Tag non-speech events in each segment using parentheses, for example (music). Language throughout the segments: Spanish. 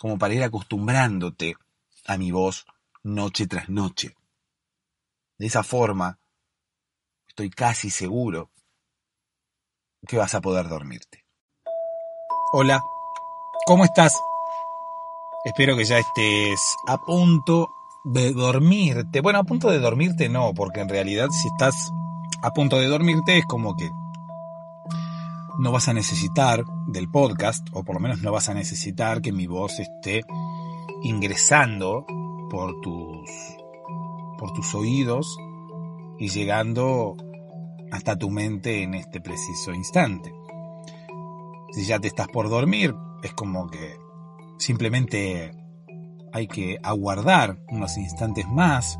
como para ir acostumbrándote a mi voz noche tras noche. De esa forma, estoy casi seguro que vas a poder dormirte. Hola, ¿cómo estás? Espero que ya estés a punto de dormirte. Bueno, a punto de dormirte no, porque en realidad si estás a punto de dormirte es como que no vas a necesitar del podcast, o por lo menos no vas a necesitar que mi voz esté ingresando por tus, por tus oídos y llegando hasta tu mente en este preciso instante. Si ya te estás por dormir, es como que simplemente hay que aguardar unos instantes más,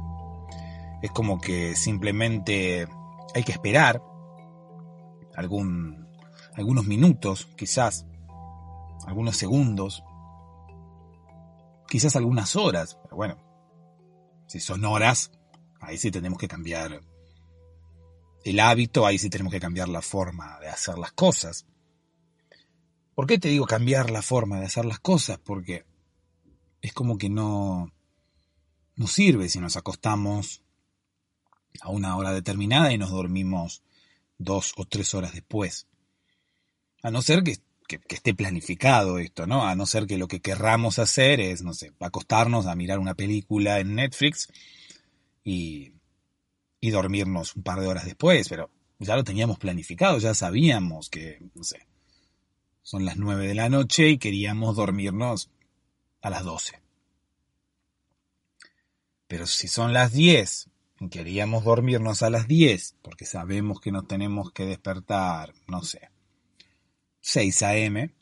es como que simplemente hay que esperar algún, algunos minutos, quizás, algunos segundos, quizás algunas horas, pero bueno, si son horas, ahí sí tenemos que cambiar el hábito, ahí sí tenemos que cambiar la forma de hacer las cosas. ¿Por qué te digo cambiar la forma de hacer las cosas? Porque es como que no, no sirve si nos acostamos a una hora determinada y nos dormimos dos o tres horas después. A no ser que, esté planificado esto, ¿no? A no ser que lo que querramos hacer es, no sé, acostarnos a mirar una película en Netflix y, y dormirnos un par de horas después, pero ya lo teníamos planificado, ya sabíamos que, no sé, son las nueve de la noche y queríamos dormirnos a las doce. Pero si son las diez y queríamos dormirnos a las diez porque sabemos que nos tenemos que despertar, no sé, 6 a.m.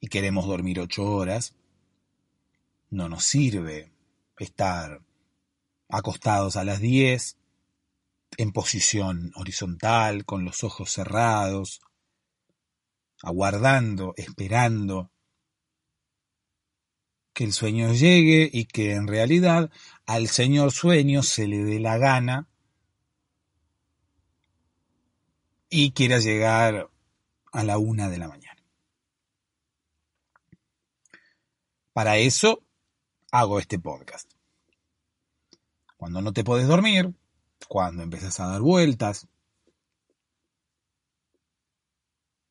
y queremos dormir ocho horas, no nos sirve estar acostados a las diez en posición horizontal, con los ojos cerrados, aguardando, esperando que el sueño llegue y que en realidad al señor sueño se le dé la gana y quiera llegar a la una de la mañana. Para eso hago este podcast. Cuando no te podés dormir, cuando empezás a dar vueltas.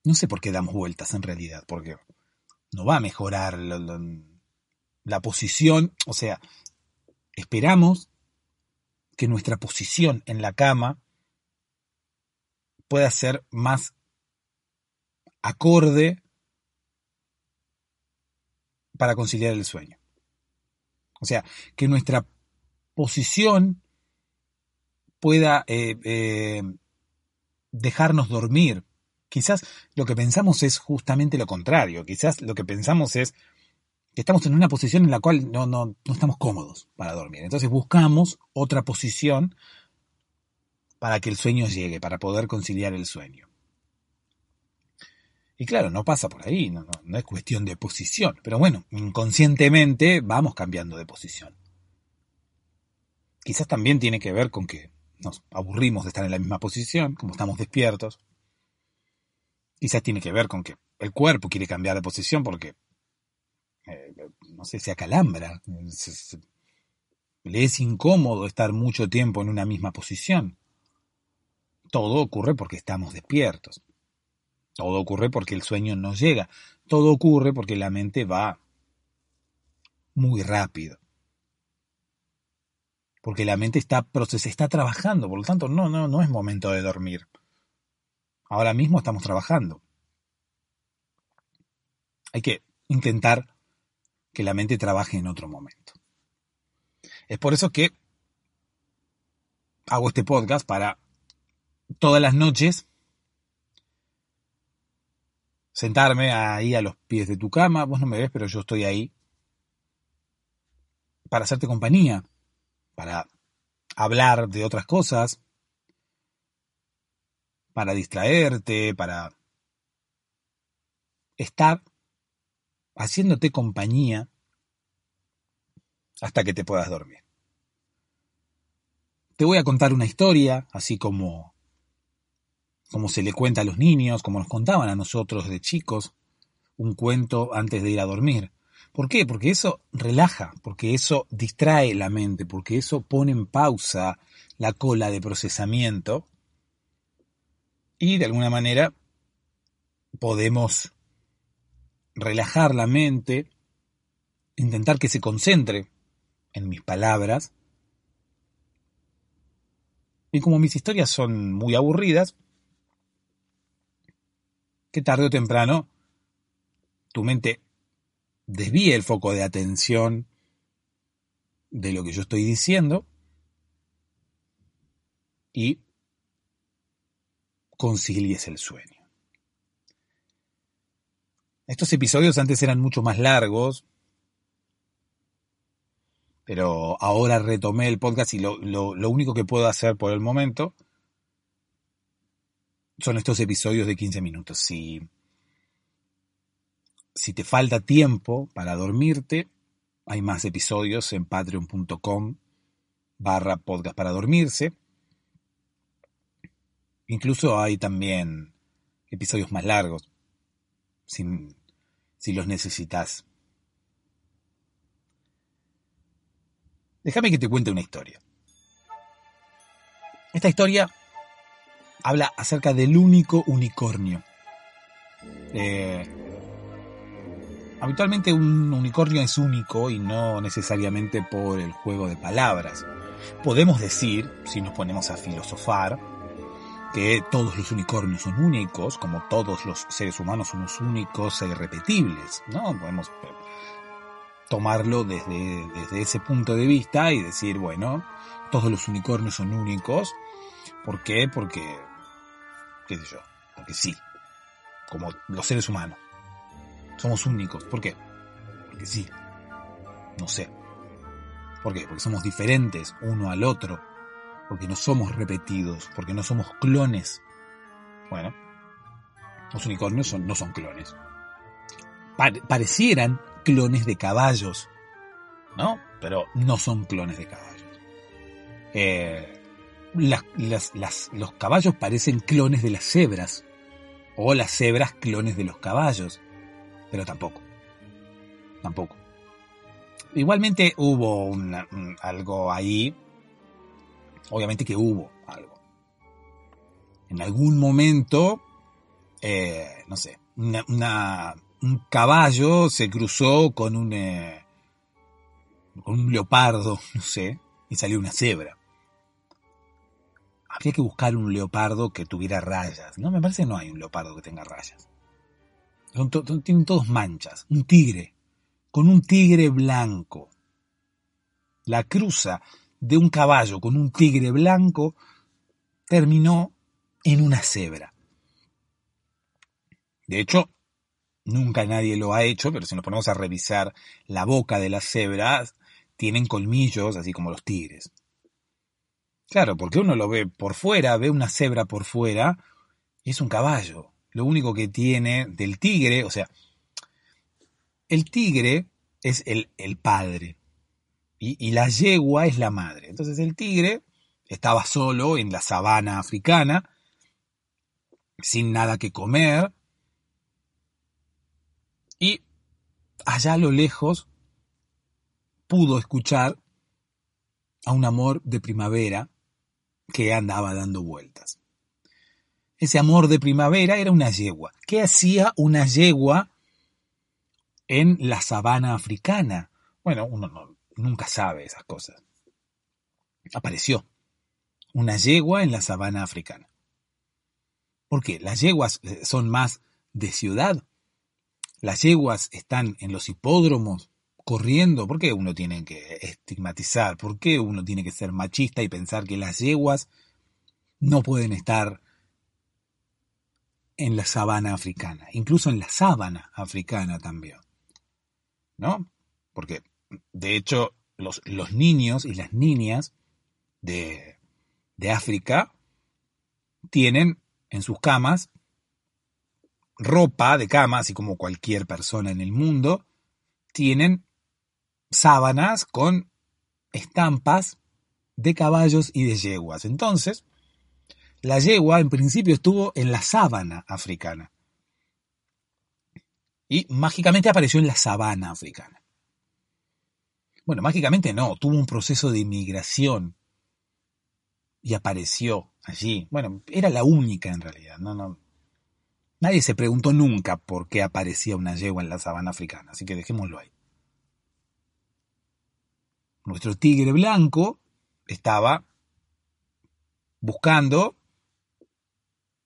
No sé por qué damos vueltas en realidad, porque no va a mejorar la, posición, o sea, esperamos que nuestra posición en la cama pueda ser más acorde para conciliar el sueño. O sea, que nuestra posición pueda eh, eh, dejarnos dormir. Quizás lo que pensamos es justamente lo contrario. Quizás lo que pensamos es que estamos en una posición en la cual no, no, no estamos cómodos para dormir. Entonces buscamos otra posición para que el sueño llegue, para poder conciliar el sueño. Y claro, no pasa por ahí, no, no, no, es cuestión de posición, pero bueno, inconscientemente vamos cambiando de posición. Quizás también tiene que ver con que nos aburrimos de estar en la misma posición, como estamos despiertos. Quizás tiene que ver con que el cuerpo quiere cambiar de posición porque, eh, no sé, se acalambra, le es incómodo estar mucho tiempo en una misma posición. Todo ocurre porque estamos despiertos. Todo ocurre porque el sueño no llega. Todo ocurre porque la mente va muy rápido. Porque la mente está, está trabajando, por lo tanto no, no, no es momento de dormir. Ahora mismo estamos trabajando. Hay que intentar que la mente trabaje en otro momento. Es por eso que hago este podcast para todas las noches sentarme ahí a los pies de tu cama, vos no me ves, pero yo estoy ahí para hacerte compañía, para hablar de otras cosas, para distraerte, para estar haciéndote compañía hasta que te puedas dormir. Te voy a contar una historia, así como como se le cuenta a los niños, como nos contaban a nosotros de chicos, un cuento antes de ir a dormir. ¿Por qué? Porque eso relaja, porque eso distrae la mente, porque eso pone en pausa la cola de procesamiento y de alguna manera podemos relajar la mente, intentar que se concentre en mis palabras. Y como mis historias son muy aburridas, que tarde o temprano tu mente desvíe el foco de atención de lo que yo estoy diciendo y concilies el sueño. Estos episodios antes eran mucho más largos, pero ahora retomé el podcast y lo, lo, lo único que puedo hacer por el momento son estos episodios de 15 minutos. Si, si te falta tiempo para dormirte, hay más episodios en patreon.com barra podcast para dormirse. Incluso hay también episodios más largos, si, si los necesitas. Déjame que te cuente una historia. Esta historia habla acerca del único unicornio. Eh, habitualmente un unicornio es único y no necesariamente por el juego de palabras. Podemos decir, si nos ponemos a filosofar, que todos los unicornios son únicos, como todos los seres humanos somos únicos e irrepetibles, ¿no? Podemos tomarlo desde, desde ese punto de vista y decir, bueno, todos los unicornios son únicos. ¿Por qué? Porque qué sé yo, porque sí, como los seres humanos. Somos únicos. ¿Por qué? Porque sí. No sé. ¿Por qué? Porque somos diferentes uno al otro. Porque no somos repetidos. Porque no somos clones. Bueno, los unicornios no son clones. parecieran clones de caballos. ¿No? Pero no son clones de caballos. Eh, las, las, las, los caballos parecen clones de las cebras, o las cebras clones de los caballos, pero tampoco, tampoco. Igualmente hubo una, algo ahí obviamente que hubo algo. En algún momento, eh, no sé, un caballo se cruzó con un, eh, con un leopardo, (laughs) no sé, y salió una cebra. Habría que buscar un leopardo que tuviera rayas. No, me parece que no hay un leopardo que tenga rayas. tienen todos manchas. Un tigre, con un tigre blanco. La cruza de un caballo con un tigre blanco terminó en una cebra. De hecho, nunca nadie lo ha hecho, pero si nos ponemos a revisar la boca de las cebras, tienen colmillos, así como los tigres. Claro, porque uno lo ve por fuera, ve una cebra por fuera, y es un caballo. Lo único que tiene del tigre, o sea, el tigre es el, el padre y, y, la yegua es la madre. Entonces el tigre estaba solo en la sabana africana, sin nada que comer, y allá a lo lejos pudo escuchar a un amor de primavera que andaba dando vueltas. Ese amor de primavera era una yegua. ¿Qué hacía una yegua en la sabana africana? Bueno, uno nunca sabe esas cosas. Apareció una yegua en la sabana africana. ¿Por qué? Las yeguas eh, son más de ciudad. Las yeguas están en los hipódromos, corriendo, ¿por qué uno tiene que estigmatizar? ¿Por qué uno tiene que ser machista y pensar que las yeguas no pueden estar en la sabana africana, incluso en la sábana africana también? ¿No? Porque, de hecho, los, niños y las niñas de, de África tienen en sus camas ropa de cama, así como cualquier persona en el mundo, tienen sábanas con estampas de caballos y de yeguas. Entonces, la yegua en principio estuvo en la sábana africana. Y mágicamente apareció en la sabana africana. Bueno, mágicamente no, tuvo un proceso de inmigración y apareció allí. Bueno, era la única en realidad. No, no. Nadie se preguntó nunca por qué aparecía una yegua en la sabana africana, así que dejémoslo ahí nuestro tigre blanco estaba buscando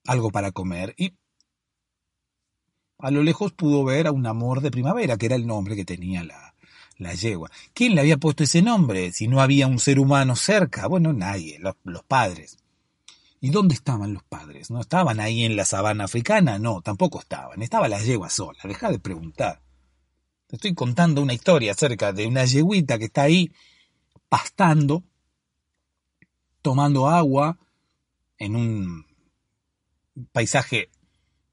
algo para comer y a lo lejos pudo ver a un amor de primavera, que era el nombre que tenía la, la yegua. ¿Quién le había puesto ese nombre si no había un ser humano cerca? Bueno, nadie, los, los padres. ¿Y dónde estaban los padres? ¿No estaban ahí en la sabana africana? No, tampoco estaban. Estaba la yegua sola. Deja de preguntar. Te estoy contando una historia acerca de una yeguita que está ahí pastando, tomando agua en un paisaje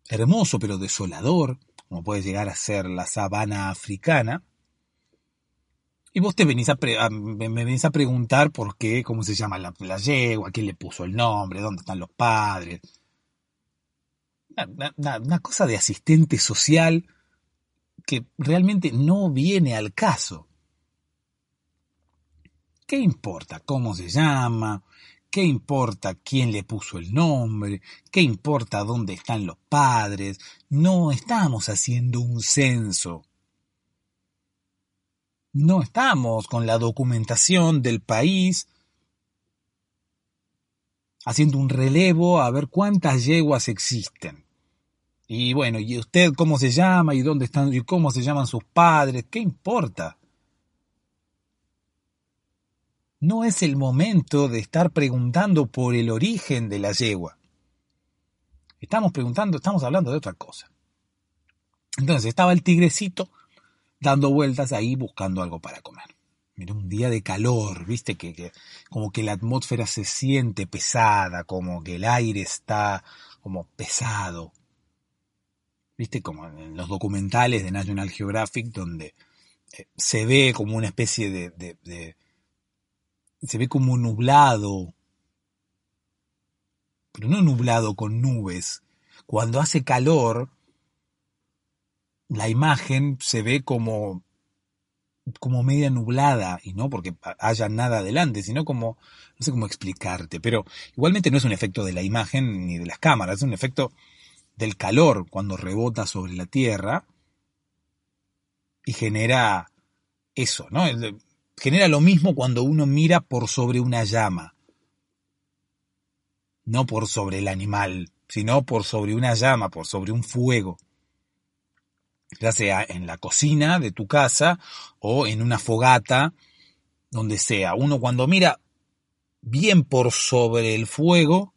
hermoso pero desolador, como puede llegar a ser la sabana africana. Y vos te venís a, me venís a preguntar por qué, cómo se llama la, yegua, quién le puso el nombre, dónde están los padres. una cosa de asistente social que realmente no viene al caso. ¿Qué importa cómo se llama? ¿Qué importa quién le puso el nombre? ¿Qué importa dónde están los padres? No estamos haciendo un censo. No estamos con la documentación del país haciendo un relevo a ver cuántas yeguas existen. Y bueno, ¿y usted cómo se llama? ¿Y dónde están? ¿Y cómo se llaman sus padres? ¿Qué importa? No es el momento de estar preguntando por el origen de la yegua. Estamos preguntando, estamos hablando de otra cosa. Entonces estaba el tigrecito dando vueltas ahí buscando algo para comer. Mira, un día de calor, viste que, como que la atmósfera se siente pesada, como que el aire está como pesado. Viste como en los documentales de National Geographic donde eh, se ve como una especie de se ve como nublado, pero no nublado con nubes. Cuando hace calor, la imagen se ve como como media nublada, y no porque haya nada adelante, sino como, no sé cómo explicarte, pero igualmente no es un efecto de la imagen ni de las cámaras, es un efecto del calor cuando rebota sobre la Tierra y genera eso, ¿no? Genera lo mismo cuando uno mira por sobre una llama, no por sobre el animal, sino por sobre una llama, por sobre un fuego ya sea en la cocina de tu casa o en una fogata, donde sea. Uno cuando mira bien por sobre el fuego,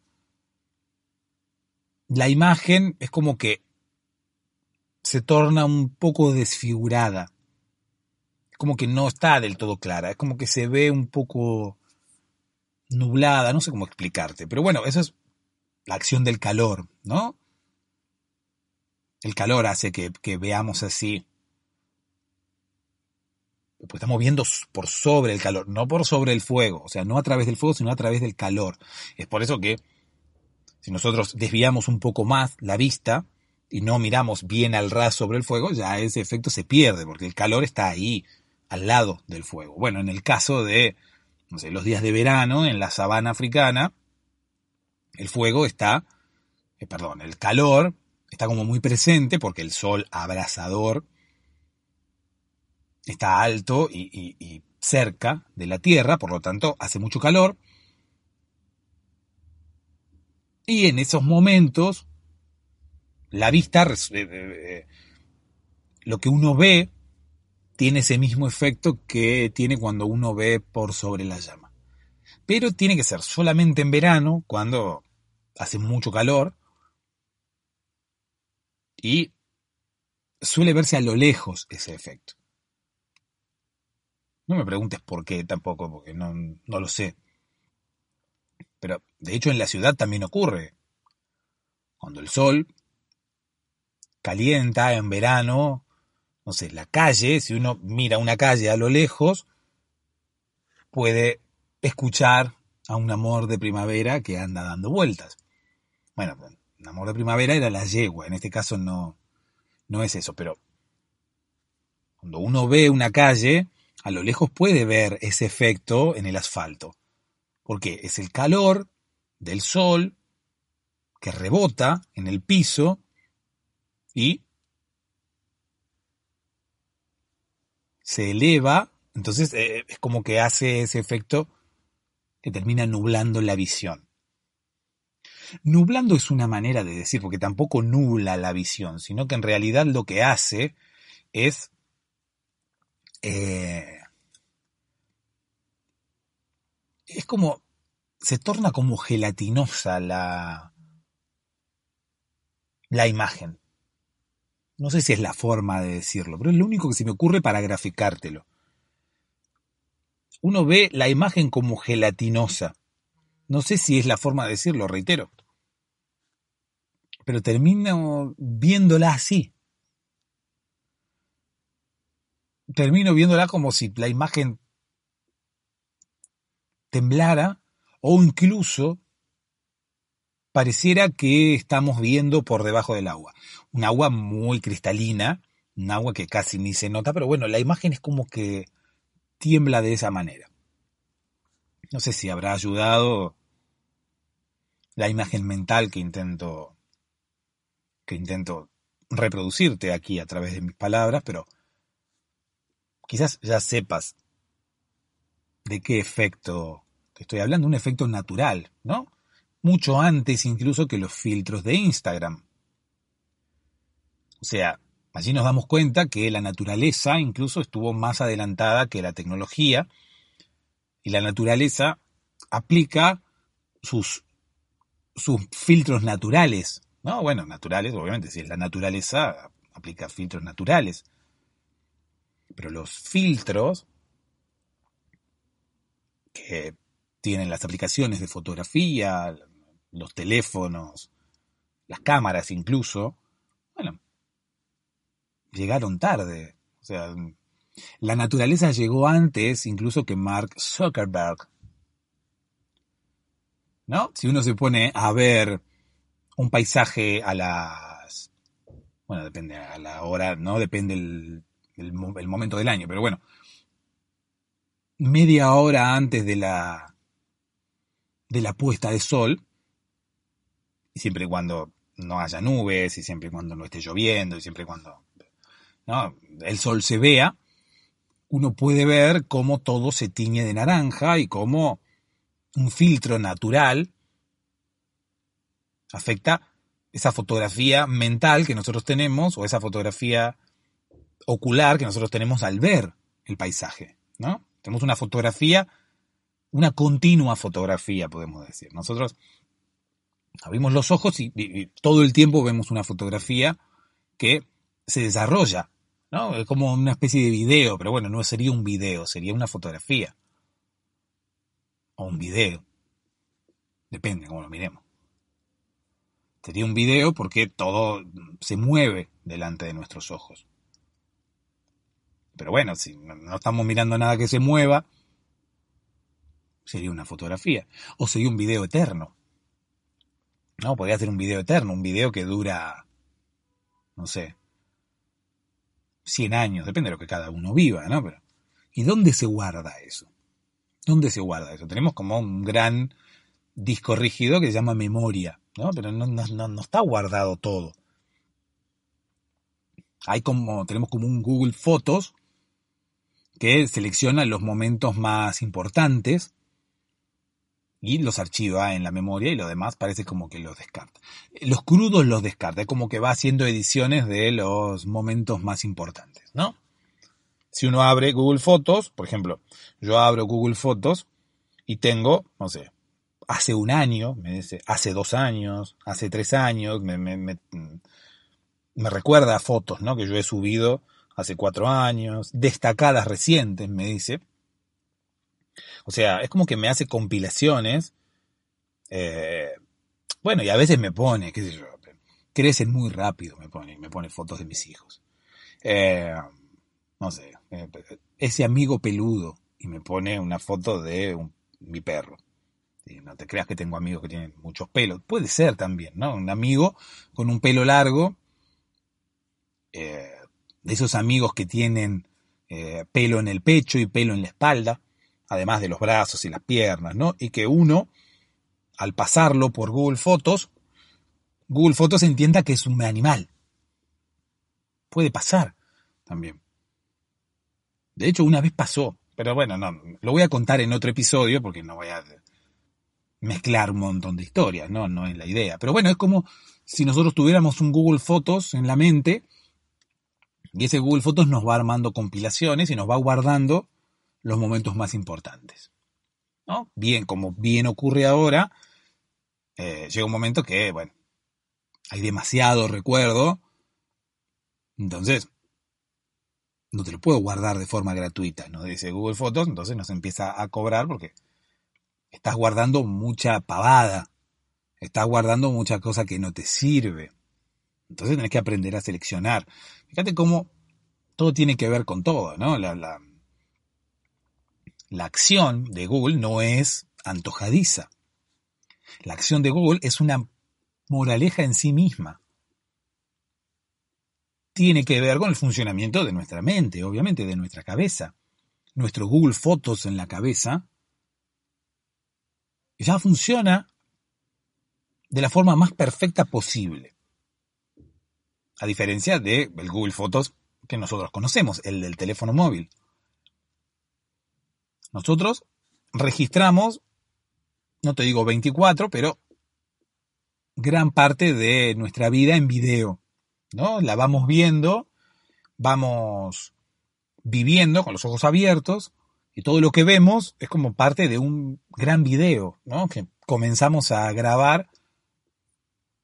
la imagen es como que se torna un poco desfigurada. Como que no está del todo clara, es como que se ve un poco nublada, no sé cómo explicarte. Pero bueno, esa es la acción del calor, ¿no? El calor hace que, veamos así. Pues estamos viendo por sobre el calor, no por sobre el fuego, o sea, no a través del fuego, sino a través del calor. Es por eso que si nosotros desviamos un poco más la vista y no miramos bien al ras sobre el fuego, ya ese efecto se pierde, porque el calor está ahí, al lado del fuego. Bueno, en el caso de, los días de verano en la sabana africana, el fuego está, eh, perdón, el calor está como muy presente porque el sol abrasador está alto y, cerca de la Tierra, por lo tanto hace mucho calor. Y en esos momentos, la vista, eh, eh, lo que uno ve, tiene ese mismo efecto que tiene cuando uno ve por sobre la llama. Pero tiene que ser solamente en verano, cuando hace mucho calor, y suele verse a lo lejos ese efecto. No me preguntes por qué tampoco, porque no, no lo sé. Pero de hecho en la ciudad también ocurre. Cuando el sol calienta en verano, no sé, la calle, si uno mira una calle a lo lejos, puede escuchar a un amor de primavera que anda dando vueltas. Bueno, un amor de primavera era la yegua, en este caso no, no es eso, pero cuando uno ve una calle, a lo lejos puede ver ese efecto en el asfalto, porque es el calor del sol que rebota en el piso y se eleva, entonces eh, es como que hace ese efecto que termina nublando la visión. Nublando es una manera de decir, porque tampoco nubla la visión, sino que en realidad lo que hace es eh, es como se torna como gelatinosa la la imagen. No sé si es la forma de decirlo, pero es lo único que se me ocurre para graficártelo. Uno ve la imagen como gelatinosa. No sé si es la forma de decirlo, reitero pero termino viéndola así. Termino viéndola como si la imagen temblara o incluso pareciera que estamos viendo por debajo del agua. Un agua muy cristalina, un agua que casi ni se nota, pero bueno, la imagen es como que tiembla de esa manera. No sé si habrá ayudado la imagen mental que intento que intento reproducirte aquí a través de mis palabras, pero quizás ya sepas de qué efecto te estoy hablando, un efecto natural, ¿no? Mucho antes incluso que los filtros de Instagram. O sea, allí nos damos cuenta que la naturaleza incluso estuvo más adelantada que la tecnología y la naturaleza aplica sus, sus filtros naturales no, bueno, naturales, obviamente, si es la naturaleza, aplica filtros naturales. Pero los filtros que tienen las aplicaciones de fotografía, los teléfonos, las cámaras incluso, bueno, llegaron tarde. O sea, la naturaleza llegó antes incluso que Mark Zuckerberg. ¿No? Si uno se pone a ver un paisaje a las... Bueno, depende a la hora, ¿no? Depende el, el, momento del año, pero bueno, media hora antes de la de la puesta de sol, y siempre y cuando no haya nubes, y siempre y cuando no esté lloviendo, y siempre y cuando ¿no? el sol se vea, uno puede ver cómo todo se tiñe de naranja y cómo un filtro natural afecta esa fotografía mental que nosotros tenemos o esa fotografía ocular que nosotros tenemos al ver el paisaje, ¿no? Tenemos una fotografía, una continua fotografía, podemos decir. Nosotros abrimos los ojos y, todo el tiempo vemos una fotografía que se desarrolla, ¿no? Es como una especie de video, pero bueno, no sería un video, sería una fotografía. O un video. Depende cómo lo miremos. Sería un video porque todo se mueve delante de nuestros ojos. Pero bueno, si no estamos mirando nada que se mueva, sería una fotografía. O sería un video eterno. No, podría ser un video eterno, un video que dura, no sé, 100 años, depende de lo que cada uno viva, ¿no? Pero, ¿y dónde se guarda eso? ¿Dónde se guarda eso? Tenemos como un gran disco rígido que se llama memoria. ¿no? Pero no, no, no está guardado todo. Hay como, tenemos como un Google Fotos que selecciona los momentos más importantes y los archiva en la memoria y lo demás parece como que los descarta. Los crudos los descarta, es como que va haciendo ediciones de los momentos más importantes, ¿no? Si uno abre Google Fotos, por ejemplo, yo abro Google Fotos y tengo, no sé, hace un año, me dice, hace dos años, hace tres años, me, me, me, me, recuerda fotos ¿no? que yo he subido hace cuatro años, destacadas recientes, me dice. O sea, es como que me hace compilaciones. Eh, bueno, y a veces me pone, qué sé yo, crecen muy rápido, me pone, me pone fotos de mis hijos. Eh, no sé, eh, ese amigo peludo y me pone una foto de un, mi perro. No te creas que tengo amigos que tienen muchos pelos. Puede ser también, ¿no? Un amigo con un pelo largo, eh, de esos amigos que tienen eh, pelo en el pecho y pelo en la espalda, además de los brazos y las piernas, ¿no? Y que uno, al pasarlo por Google Fotos, Google Fotos entienda que es un animal. Puede pasar también. De hecho, una vez pasó, pero bueno, no, lo voy a contar en otro episodio porque no voy a mezclar un montón de historias, ¿no? No es la idea. Pero bueno, es como si nosotros tuviéramos un Google Fotos en la mente y ese Google Fotos nos va armando compilaciones y nos va guardando los momentos más importantes. ¿no? Bien, como bien ocurre ahora, eh, llega un momento que, bueno, hay demasiado recuerdo, entonces no te lo puedo guardar de forma gratuita, ¿no? Dice Google Fotos, entonces nos empieza a cobrar porque estás guardando mucha pavada, estás guardando mucha cosa que no te sirve. Entonces tenés que aprender a seleccionar. Fíjate cómo todo tiene que ver con todo, ¿no? La, la, la acción de Google no es antojadiza. La acción de Google es una moraleja en sí misma. Tiene que ver con el funcionamiento de nuestra mente, obviamente, de nuestra cabeza. Nuestro Google Fotos en la cabeza ya funciona de la forma más perfecta posible. A diferencia del Google Fotos que nosotros conocemos, el del teléfono móvil. Nosotros registramos, no te digo 24, pero gran parte de nuestra vida en video. ¿no? La vamos viendo, vamos viviendo con los ojos abiertos, y todo lo que vemos es como parte de un gran video, ¿no? Que comenzamos a grabar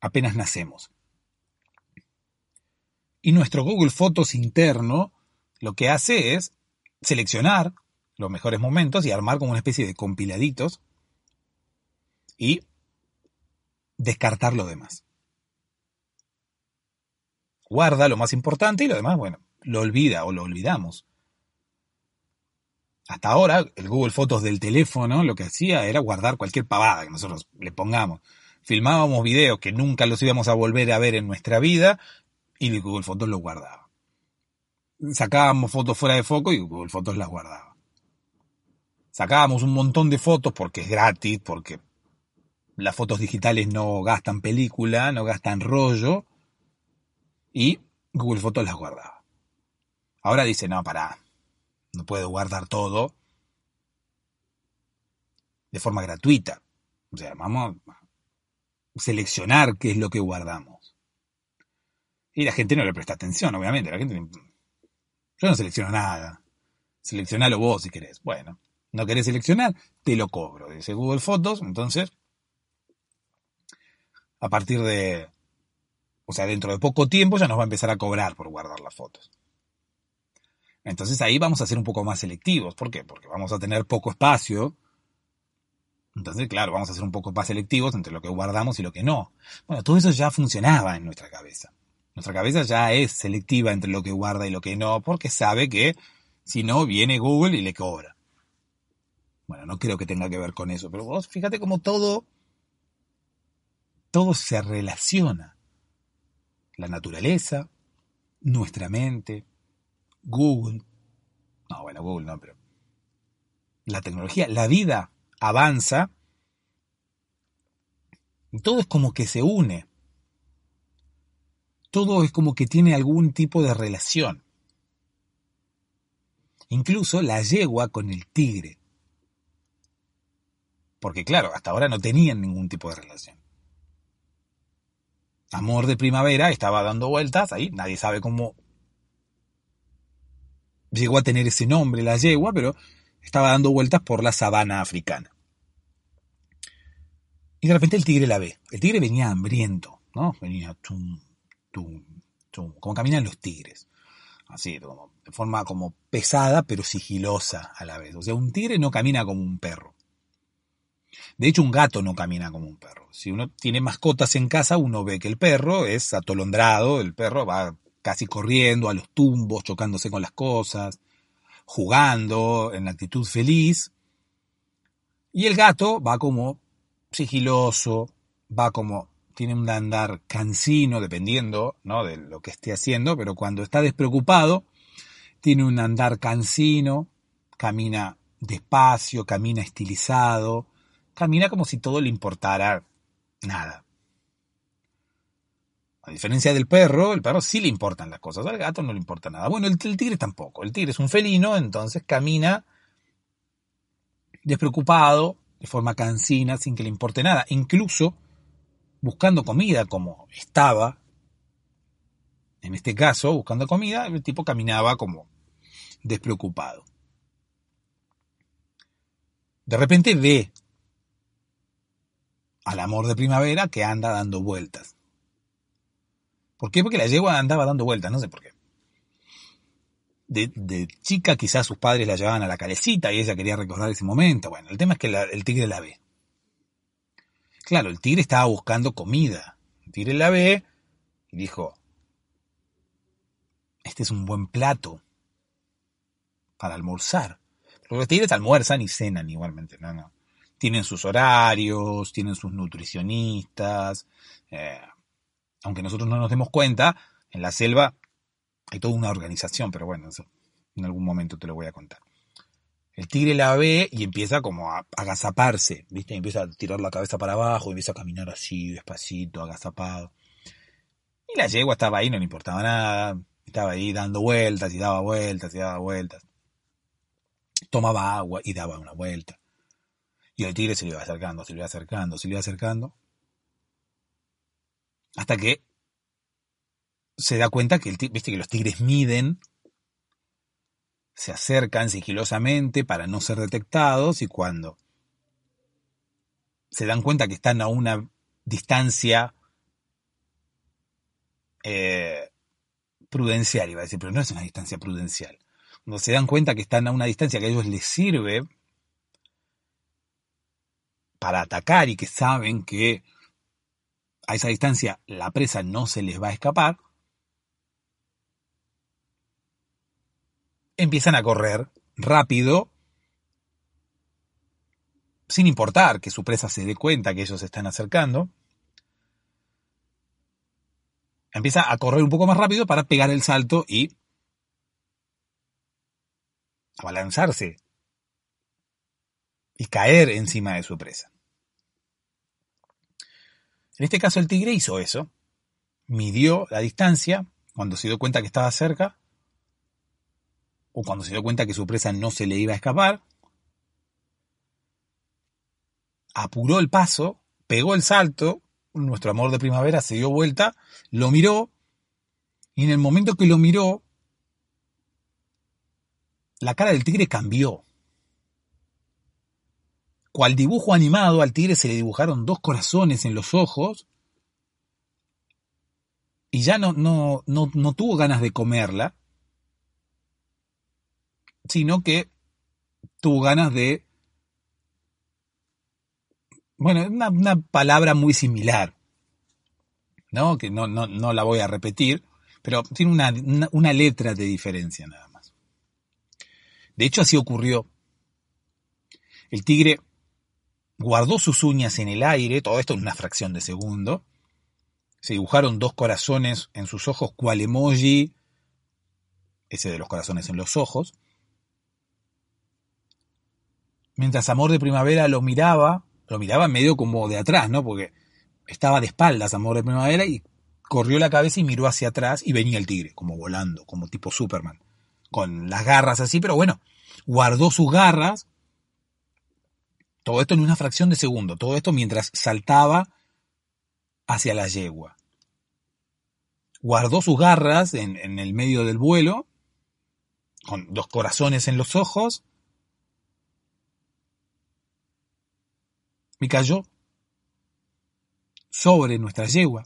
apenas nacemos. Y nuestro Google Fotos interno lo que hace es seleccionar los mejores momentos y armar como una especie de compiladitos y descartar lo demás. Guarda lo más importante y lo demás, bueno, lo olvida o lo olvidamos hasta ahora, el Google Fotos del teléfono lo que hacía era guardar cualquier pavada que nosotros le pongamos. Filmábamos videos que nunca los íbamos a volver a ver en nuestra vida y el Google Fotos los guardaba. Sacábamos fotos fuera de foco y Google Fotos las guardaba. Sacábamos un montón de fotos porque es gratis, porque las fotos digitales no gastan película, no gastan rollo, y Google Fotos las guardaba. Ahora dice, no, pará, no puedo guardar todo de forma gratuita. O sea, vamos a seleccionar qué es lo que guardamos. Y la gente no le presta atención, obviamente. La gente, yo no selecciono nada. Seleccionalo vos si querés. Bueno, no querés seleccionar, te lo cobro. Dice Google Fotos, entonces, a partir de, o sea, dentro de poco tiempo ya nos va a empezar a cobrar por guardar las fotos. Entonces ahí vamos a ser un poco más selectivos. ¿Por qué? Porque vamos a tener poco espacio. Entonces, claro, vamos a ser un poco más selectivos entre lo que guardamos y lo que no. Bueno, todo eso ya funcionaba en nuestra cabeza. Nuestra cabeza ya es selectiva entre lo que guarda y lo que no, porque sabe que si no, viene Google y le cobra. Bueno, no creo que tenga que ver con eso, pero vos fíjate cómo todo, todo se relaciona. La naturaleza, nuestra mente, Google. No, bueno, Google no, pero la tecnología, la vida avanza y todo es como que se une. Todo es como que tiene algún tipo de relación. Incluso la yegua con el tigre. Porque claro, hasta ahora no tenían ningún tipo de relación. Amor de primavera estaba dando vueltas ahí, nadie sabe cómo llegó a tener ese nombre, la yegua, pero estaba dando vueltas por la sabana africana. Y de repente el tigre la ve. El tigre venía hambriento, ¿no? Venía tum, tum, tum, como caminan los tigres. Así, de forma como pesada, pero sigilosa a la vez. O sea, un tigre no camina como un perro. De hecho, un gato no camina como un perro. Si uno tiene mascotas en casa, uno ve que el perro es atolondrado, el perro va casi corriendo a los tumbos, chocándose con las cosas, jugando en actitud feliz. Y el gato va como sigiloso, va como tiene un andar cansino, dependiendo de lo que esté haciendo, pero cuando está despreocupado, tiene un andar cansino, camina despacio, camina estilizado, camina como si todo le importara nada. A diferencia del perro, el perro sí le importan las cosas, al gato no le importa nada. Bueno, el, el tigre tampoco. El tigre es un felino, entonces camina despreocupado, de forma cansina, sin que le importe nada. Incluso buscando comida, como estaba, en este caso, buscando comida, el tipo caminaba como despreocupado. De repente ve al amor de primavera que anda dando vueltas. ¿Por qué? Porque la yegua andaba dando vueltas, no sé por qué. De, chica quizás sus padres la llevaban a la calecita y ella quería recordar ese momento. Bueno, el tema es que el tigre la ve. Claro, el tigre estaba buscando comida. El tigre la ve y dijo, este es un buen plato para almorzar. Porque los tigres almuerzan y cenan igualmente, no, no. Tienen sus horarios, tienen sus nutricionistas. Eh, aunque nosotros no nos demos cuenta, en la selva hay toda una organización, pero bueno, eso en algún momento te lo voy a contar. El tigre la ve y empieza como a agazaparse, ¿viste? empieza a tirar la cabeza para abajo, y empieza a caminar así, despacito, agazapado. Y la yegua estaba ahí, no le importaba nada. Estaba ahí dando vueltas y daba vueltas y daba vueltas. Tomaba agua y daba una vuelta. Y el tigre se le iba acercando, se le iba acercando, se le iba acercando. Hasta que se da cuenta que, el, ¿viste? que los tigres miden se acercan sigilosamente para no ser detectados y cuando se dan cuenta que están a una distancia eh, prudencial, iba a decir, pero no es una distancia prudencial. Cuando se dan cuenta que están a una distancia que a ellos les sirve para atacar y que saben que a esa distancia la presa no se les va a escapar, empiezan a correr rápido, sin importar que su presa se dé cuenta que ellos se están acercando. Empieza a correr un poco más rápido para pegar el salto y abalanzarse y caer encima de su presa. En este caso el tigre hizo eso, midió la distancia cuando se dio cuenta que estaba cerca, o cuando se dio cuenta que su presa no se le iba a escapar, apuró el paso, pegó el salto, nuestro amor de primavera se dio vuelta, lo miró, y en el momento que lo miró, la cara del tigre cambió. Cual dibujo animado, al tigre se le dibujaron dos corazones en los ojos y ya no, no, no, no tuvo ganas de comerla, sino que tuvo ganas de... Bueno, una, una palabra muy similar, ¿no? Que no, no, no la voy a repetir, pero tiene una, una, una letra de diferencia nada más. De hecho, así ocurrió. El tigre guardó sus uñas en el aire, todo esto en una fracción de segundo, se dibujaron dos corazones en sus ojos, cual emoji, ese de los corazones en los ojos. Mientras Amor de Primavera lo miraba, lo miraba medio como de atrás, ¿no? Porque estaba de espaldas Amor de Primavera y corrió la cabeza y miró hacia atrás y venía el tigre, como volando, como tipo Superman, con las garras así, pero bueno, guardó sus garras. Todo esto en una fracción de segundo, todo esto mientras saltaba hacia la yegua. Guardó sus garras en, el medio del vuelo, con dos corazones en los ojos, y cayó sobre nuestra yegua.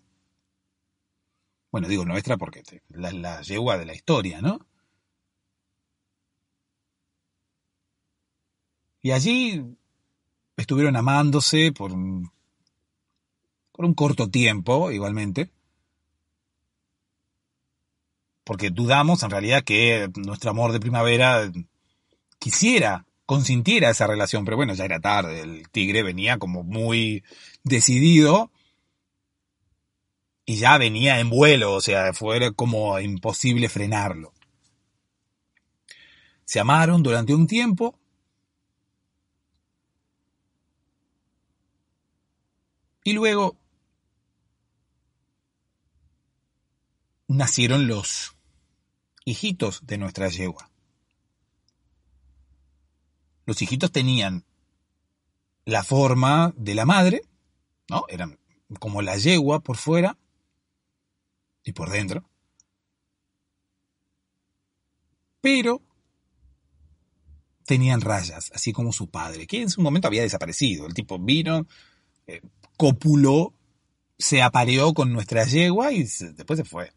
Bueno, digo nuestra porque la, la yegua de la historia, ¿no? Y allí estuvieron amándose por por un corto tiempo, igualmente, porque dudamos en realidad que nuestro amor de primavera quisiera, consintiera esa relación, pero bueno, ya era tarde, el tigre venía como muy decidido y ya venía en vuelo, o sea, fue como imposible frenarlo. Se amaron durante un tiempo, y luego nacieron los hijitos de nuestra yegua. Los hijitos tenían la forma de la madre, ¿no? Eran como la yegua por fuera y por dentro. Pero tenían rayas, así como su padre, que en su momento había desaparecido. El tipo vino, eh, copuló, se apareó con nuestra yegua y después se fue.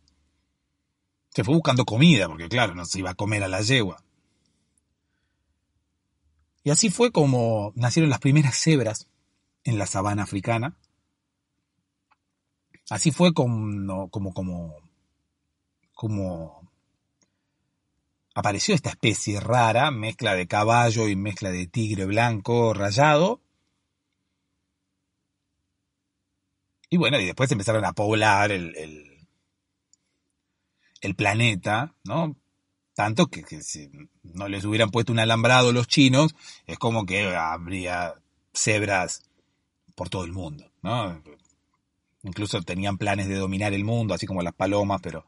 Se fue buscando comida, porque claro, no se iba a comer a la yegua. Y así fue como nacieron las primeras cebras en la sabana africana. Así fue como, como, como, como apareció esta especie rara, mezcla de caballo y mezcla de tigre blanco rayado. Y bueno, y después empezaron a poblar el, el el planeta, ¿no? Tanto que, que, si no les hubieran puesto un alambrado los chinos, es como que habría cebras por todo el mundo, ¿no? Incluso tenían planes de dominar el mundo, así como las palomas, pero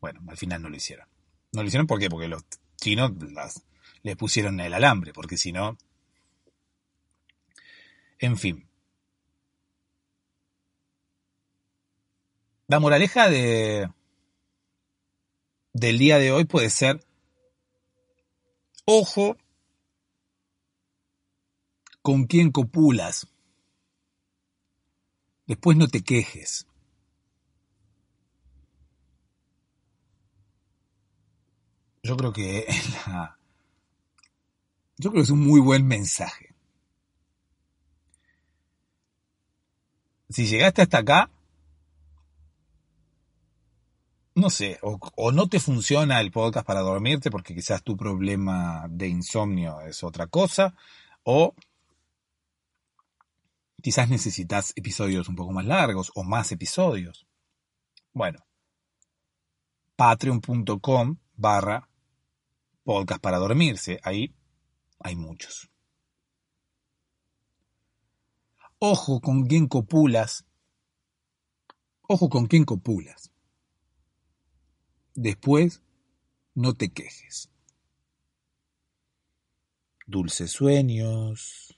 bueno, al final no lo hicieron. No lo hicieron ¿por qué? Porque los chinos las, les pusieron el alambre, porque si no... En fin. La moraleja de, del día de hoy puede ser, ojo con quién copulas. Después no te quejes. Yo creo que (laughs) yo creo que es un muy buen mensaje. Si llegaste hasta acá, no sé, o, no te funciona el podcast para dormirte porque quizás tu problema de insomnio es otra cosa, o quizás necesitas episodios un poco más largos o más episodios. Bueno, patreon.com barra podcast para dormirse, ahí hay muchos. Ojo con quién copulas. Ojo con quién copulas. Después, no te quejes. Dulces sueños.